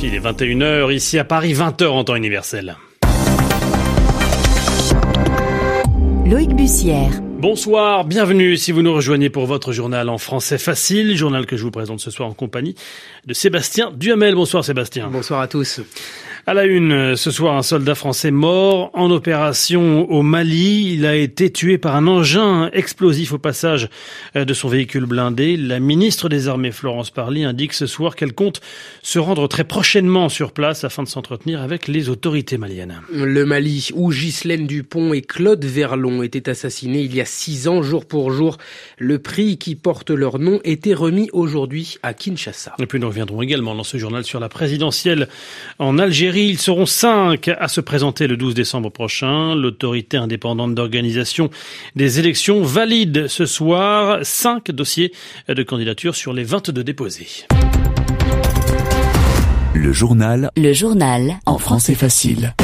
RFI, il est 21h, ici à Paris, 20h en temps universel. Loïc Bussière. Bonsoir, bienvenue si vous nous rejoignez pour votre journal en français facile, journal que je vous présente ce soir en compagnie de Sébastien Duhamel. Bonsoir Sébastien. Bonsoir à tous. À la une, euh, ce soir, un soldat français mort en opération au Mali. Il a été tué par un engin explosif au passage euh, de son véhicule blindé. La ministre des Armées, Florence Parly, indique ce soir qu'elle compte se rendre très prochainement sur place afin de s'entretenir avec les autorités maliennes. Le Mali, où Ghislaine Dupont et Claude Verlon étaient assassinés il y a six ans, jour pour jour. Le prix qui porte leur nom était remis aujourd'hui à Kinshasa. Et puis nous reviendrons également dans ce journal sur la présidentielle en Algérie ils seront cinq à se présenter le 12 décembre prochain. L'autorité indépendante d'organisation des élections valide ce soir cinq dossiers de candidature sur les 22 déposés. Le journal. Le journal. En français facile.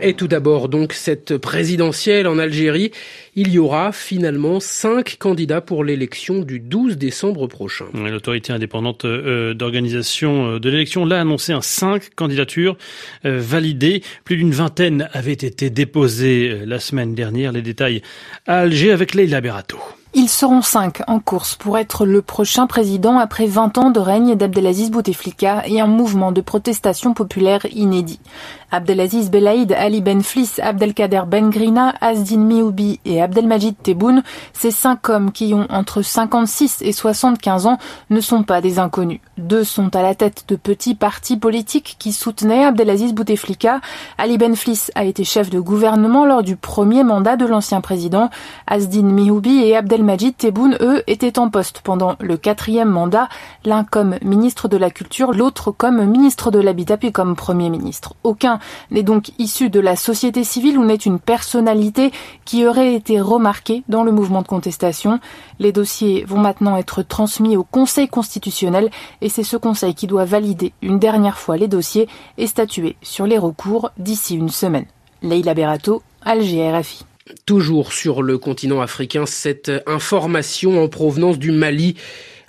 Et tout d'abord, donc, cette présidentielle en Algérie, il y aura finalement cinq candidats pour l'élection du 12 décembre prochain. L'autorité indépendante euh, d'organisation euh, de l'élection l'a annoncé un cinq candidatures euh, validées. Plus d'une vingtaine avaient été déposées la semaine dernière. Les détails à Alger avec Leila Berato. Ils seront cinq en course pour être le prochain président après 20 ans de règne d'Abdelaziz Bouteflika et un mouvement de protestation populaire inédit. Abdelaziz Belaïd, Ali Ben Flis, Abdelkader Ben Grina, Azdin Mioubi et Abdelmajid Tebboune, ces cinq hommes qui ont entre 56 et 75 ans, ne sont pas des inconnus. Deux sont à la tête de petits partis politiques qui soutenaient Abdelaziz Bouteflika. Ali Ben Flis a été chef de gouvernement lors du premier mandat de l'ancien président. Azdin Mioubi et Abdel Majid Tebboune, eux, étaient en poste pendant le quatrième mandat, l'un comme ministre de la Culture, l'autre comme ministre de l'Habitat puis comme Premier ministre. Aucun n'est donc issu de la société civile ou n'est une personnalité qui aurait été remarquée dans le mouvement de contestation. Les dossiers vont maintenant être transmis au Conseil constitutionnel et c'est ce Conseil qui doit valider une dernière fois les dossiers et statuer sur les recours d'ici une semaine. Leïla Berato, Alger RFI. Toujours sur le continent africain, cette information en provenance du Mali.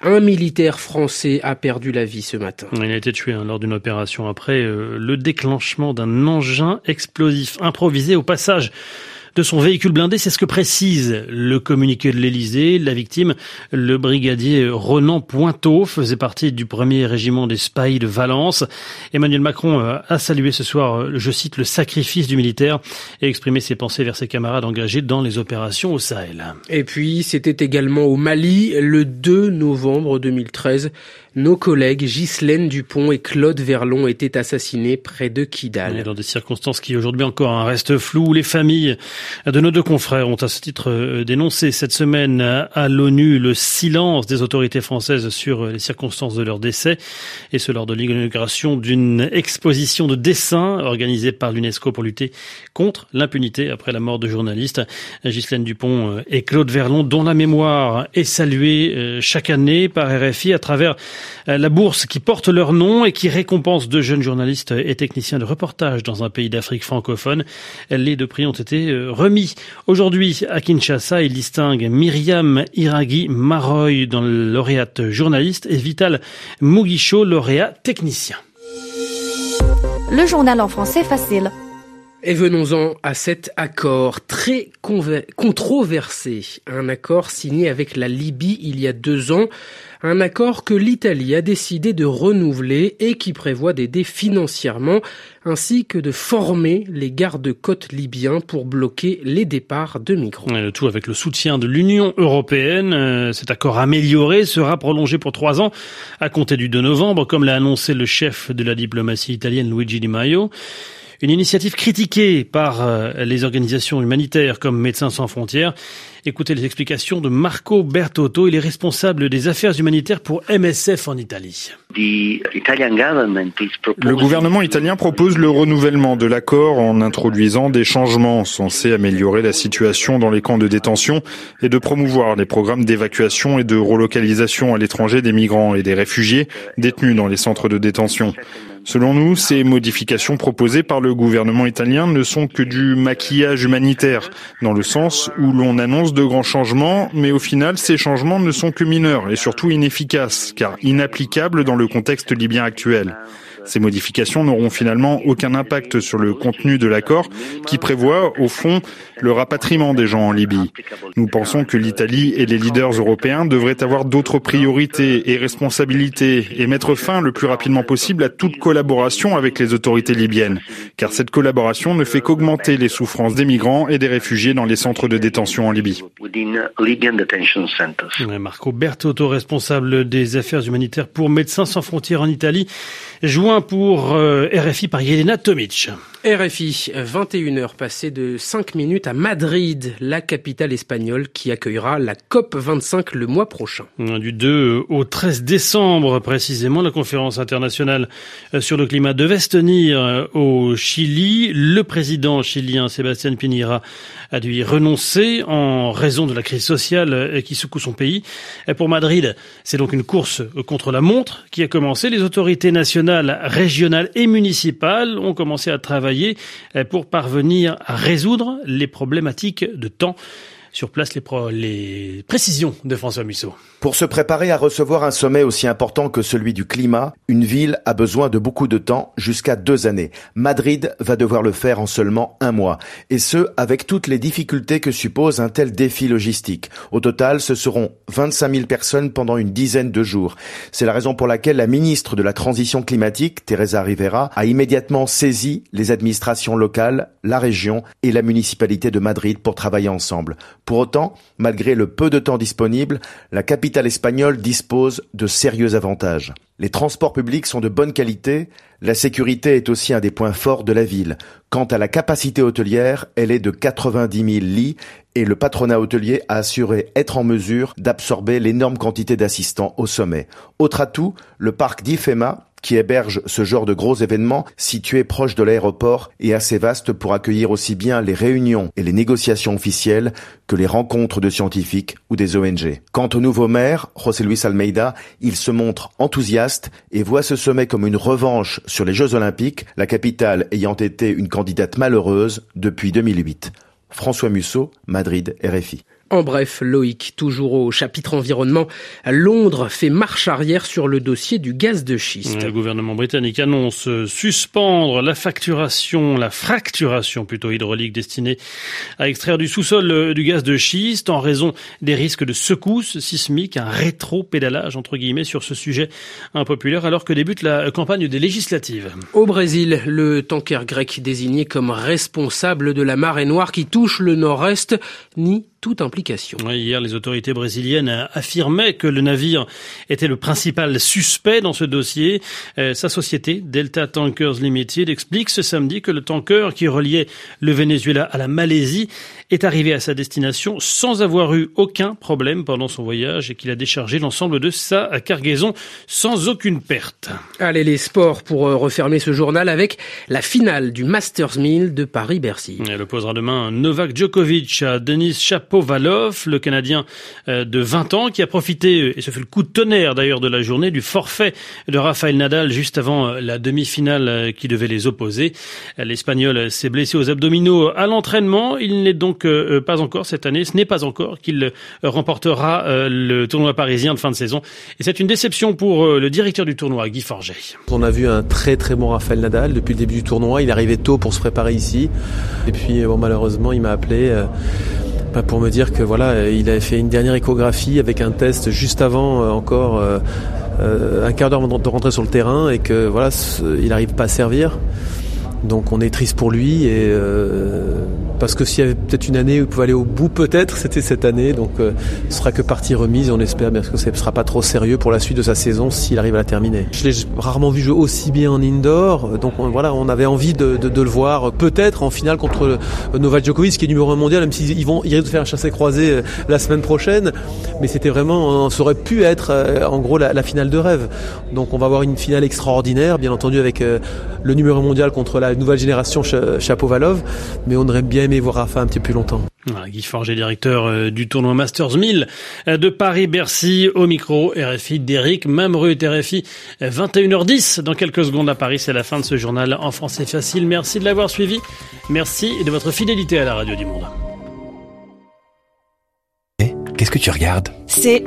Un militaire français a perdu la vie ce matin. Il a été tué hein, lors d'une opération après euh, le déclenchement d'un engin explosif improvisé au passage de son véhicule blindé. C'est ce que précise le communiqué de l'Elysée. La victime, le brigadier Renan Pointeau, faisait partie du premier régiment des Spahis de Valence. Emmanuel Macron euh, a salué ce soir, euh, je cite, le sacrifice du militaire et exprimé ses pensées vers ses camarades engagés dans les opérations au Sahel. Et puis, c'était également au Mali le 2 novembre 2013. Nos collègues Ghislaine Dupont et Claude Verlon étaient assassinés près de Kidal. dans des circonstances qui aujourd'hui encore restent floues, les familles de nos deux confrères ont à ce titre euh, dénoncé cette semaine à l'ONU le silence des autorités françaises sur les circonstances de leur décès, et ce lors de l'inauguration d'une exposition de dessins organisée par l'UNESCO pour lutter contre l'impunité après la mort de journalistes. Ghislaine Dupont et Claude Verlon, dont la mémoire est saluée euh, chaque année par RFI à travers euh, la bourse qui porte leur nom et qui récompense de jeunes journalistes et techniciens de reportage dans un pays d'Afrique francophone. Les deux prix ont été euh, remis. Aujourd'hui, à Kinshasa, il distingue Myriam Iragi Maroy dans le lauréate journaliste et Vital Mugicho, lauréat technicien. Le journal en français facile. Et venons-en à cet accord très controversé, un accord signé avec la Libye il y a deux ans un accord que l'Italie a décidé de renouveler et qui prévoit d'aider financièrement ainsi que de former les gardes-côtes libyens pour bloquer les départs de migrants. Le tout avec le soutien de l'Union européenne. Euh, cet accord amélioré sera prolongé pour trois ans à compter du 2 novembre, comme l'a annoncé le chef de la diplomatie italienne Luigi Di Maio. Une initiative critiquée par euh, les organisations humanitaires comme Médecins sans frontières. Écoutez les explications de Marco Bertotto, il est responsable des affaires humanitaires pour MSF en Italie. Le gouvernement italien propose le renouvellement de l'accord en introduisant des changements censés améliorer la situation dans les camps de détention et de promouvoir les programmes d'évacuation et de relocalisation à l'étranger des migrants et des réfugiés détenus dans les centres de détention. Selon nous, ces modifications proposées par le gouvernement italien ne sont que du maquillage humanitaire, dans le sens où l'on annonce de grands changements, mais au final, ces changements ne sont que mineurs et surtout inefficaces, car inapplicables dans le contexte libyen actuel. Ces modifications n'auront finalement aucun impact sur le contenu de l'accord qui prévoit, au fond, le rapatriement des gens en Libye. Nous pensons que l'Italie et les leaders européens devraient avoir d'autres priorités et responsabilités et mettre fin le plus rapidement possible à toute collaboration avec les autorités libyennes, car cette collaboration ne fait qu'augmenter les souffrances des migrants et des réfugiés dans les centres de détention en Libye. Marco responsable des affaires humanitaires pour Médecins sans frontières en Italie, joint pour euh, RFI par Yelena Tomic. RFI, 21h passées de 5 minutes à Madrid, la capitale espagnole qui accueillera la COP 25 le mois prochain. Du 2 au 13 décembre précisément, la conférence internationale sur le climat devait se tenir au Chili. Le président chilien Sébastien Pinera a dû y renoncer en raison de la crise sociale qui secoue son pays. Pour Madrid, c'est donc une course contre la montre qui a commencé. Les autorités nationales, régionales et municipales ont commencé à travailler pour parvenir à résoudre les problématiques de temps. Sur place, les, les précisions de François Musso. Pour se préparer à recevoir un sommet aussi important que celui du climat, une ville a besoin de beaucoup de temps, jusqu'à deux années. Madrid va devoir le faire en seulement un mois. Et ce, avec toutes les difficultés que suppose un tel défi logistique. Au total, ce seront 25 000 personnes pendant une dizaine de jours. C'est la raison pour laquelle la ministre de la Transition climatique, Teresa Rivera, a immédiatement saisi les administrations locales, la région et la municipalité de Madrid pour travailler ensemble. Pour autant, malgré le peu de temps disponible, la capitale espagnole dispose de sérieux avantages. Les transports publics sont de bonne qualité, la sécurité est aussi un des points forts de la ville. Quant à la capacité hôtelière, elle est de 90 000 lits et le patronat hôtelier a assuré être en mesure d'absorber l'énorme quantité d'assistants au sommet. Autre atout, le parc d'Ifema, qui héberge ce genre de gros événements situé proche de l'aéroport et assez vaste pour accueillir aussi bien les réunions et les négociations officielles que les rencontres de scientifiques ou des ONG. Quant au nouveau maire, José Luis Almeida, il se montre enthousiaste et voit ce sommet comme une revanche sur les Jeux Olympiques, la capitale ayant été une candidate malheureuse depuis 2008. François Musso, Madrid, RFI. En bref, Loïc, toujours au chapitre environnement, Londres fait marche arrière sur le dossier du gaz de schiste. Le gouvernement britannique annonce suspendre la facturation, la fracturation plutôt hydraulique destinée à extraire du sous-sol euh, du gaz de schiste en raison des risques de secousses sismiques, un rétro-pédalage entre guillemets sur ce sujet impopulaire alors que débute la campagne des législatives. Au Brésil, le tanker grec désigné comme responsable de la marée noire qui touche le nord-est nie toute implication. hier, les autorités brésiliennes affirmaient que le navire était le principal suspect dans ce dossier. Euh, sa société, Delta Tankers Limited, explique ce samedi que le tanker qui reliait le Venezuela à la Malaisie est arrivé à sa destination sans avoir eu aucun problème pendant son voyage et qu'il a déchargé l'ensemble de sa cargaison sans aucune perte. Allez, les sports pour euh, refermer ce journal avec la finale du Masters 1000 de Paris-Bercy. Elle opposera demain Novak Djokovic à Denis Chapeau Valov, le Canadien euh, de 20 ans, qui a profité, et ce fut le coup de tonnerre d'ailleurs de la journée, du forfait de Rafael Nadal juste avant euh, la demi-finale euh, qui devait les opposer. L'Espagnol s'est blessé aux abdominaux à l'entraînement. Il n'est donc pas encore cette année, ce n'est pas encore qu'il remportera le tournoi parisien de fin de saison. Et c'est une déception pour le directeur du tournoi, Guy Forget. On a vu un très très bon Rafael Nadal depuis le début du tournoi. Il arrivé tôt pour se préparer ici. Et puis bon, malheureusement, il m'a appelé pour me dire que voilà, il avait fait une dernière échographie avec un test juste avant euh, encore euh, euh, un quart d'heure de rentrer sur le terrain et que voilà, il n'arrive pas à servir. Donc on est triste pour lui et parce que s'il y avait peut-être une année où il pouvait aller au bout, peut-être, c'était cette année. Donc euh, ce sera que partie remise on espère bien que ce ne sera pas trop sérieux pour la suite de sa saison s'il arrive à la terminer. Je l'ai rarement vu jouer aussi bien en indoor. Donc voilà, on avait envie de, le voir peut-être en finale contre Novak Djokovic qui est numéro 1 mondial, même s'ils vont ils risquent de faire un chassé croisé euh, la semaine prochaine. Mais c'était vraiment, ça aurait pu être euh, en gros la, finale de rêve. Donc on va avoir une finale extraordinaire, bien entendu avec le numéro 1 mondial contre la nouvelle génération Chapeau Valov. Mais on aurait bien aimé voir Rafa un petit peu plus longtemps. Guy Forger, directeur euh, du tournoi Masters 1000 euh, de Paris-Bercy, au micro RFI d'Éric Mamrut, RFI 21h10. Dans quelques secondes à Paris, c'est la fin de ce journal en français facile. Merci de l'avoir suivi. Merci de votre fidélité à la radio du monde. Qu'est-ce que tu regardes? C'est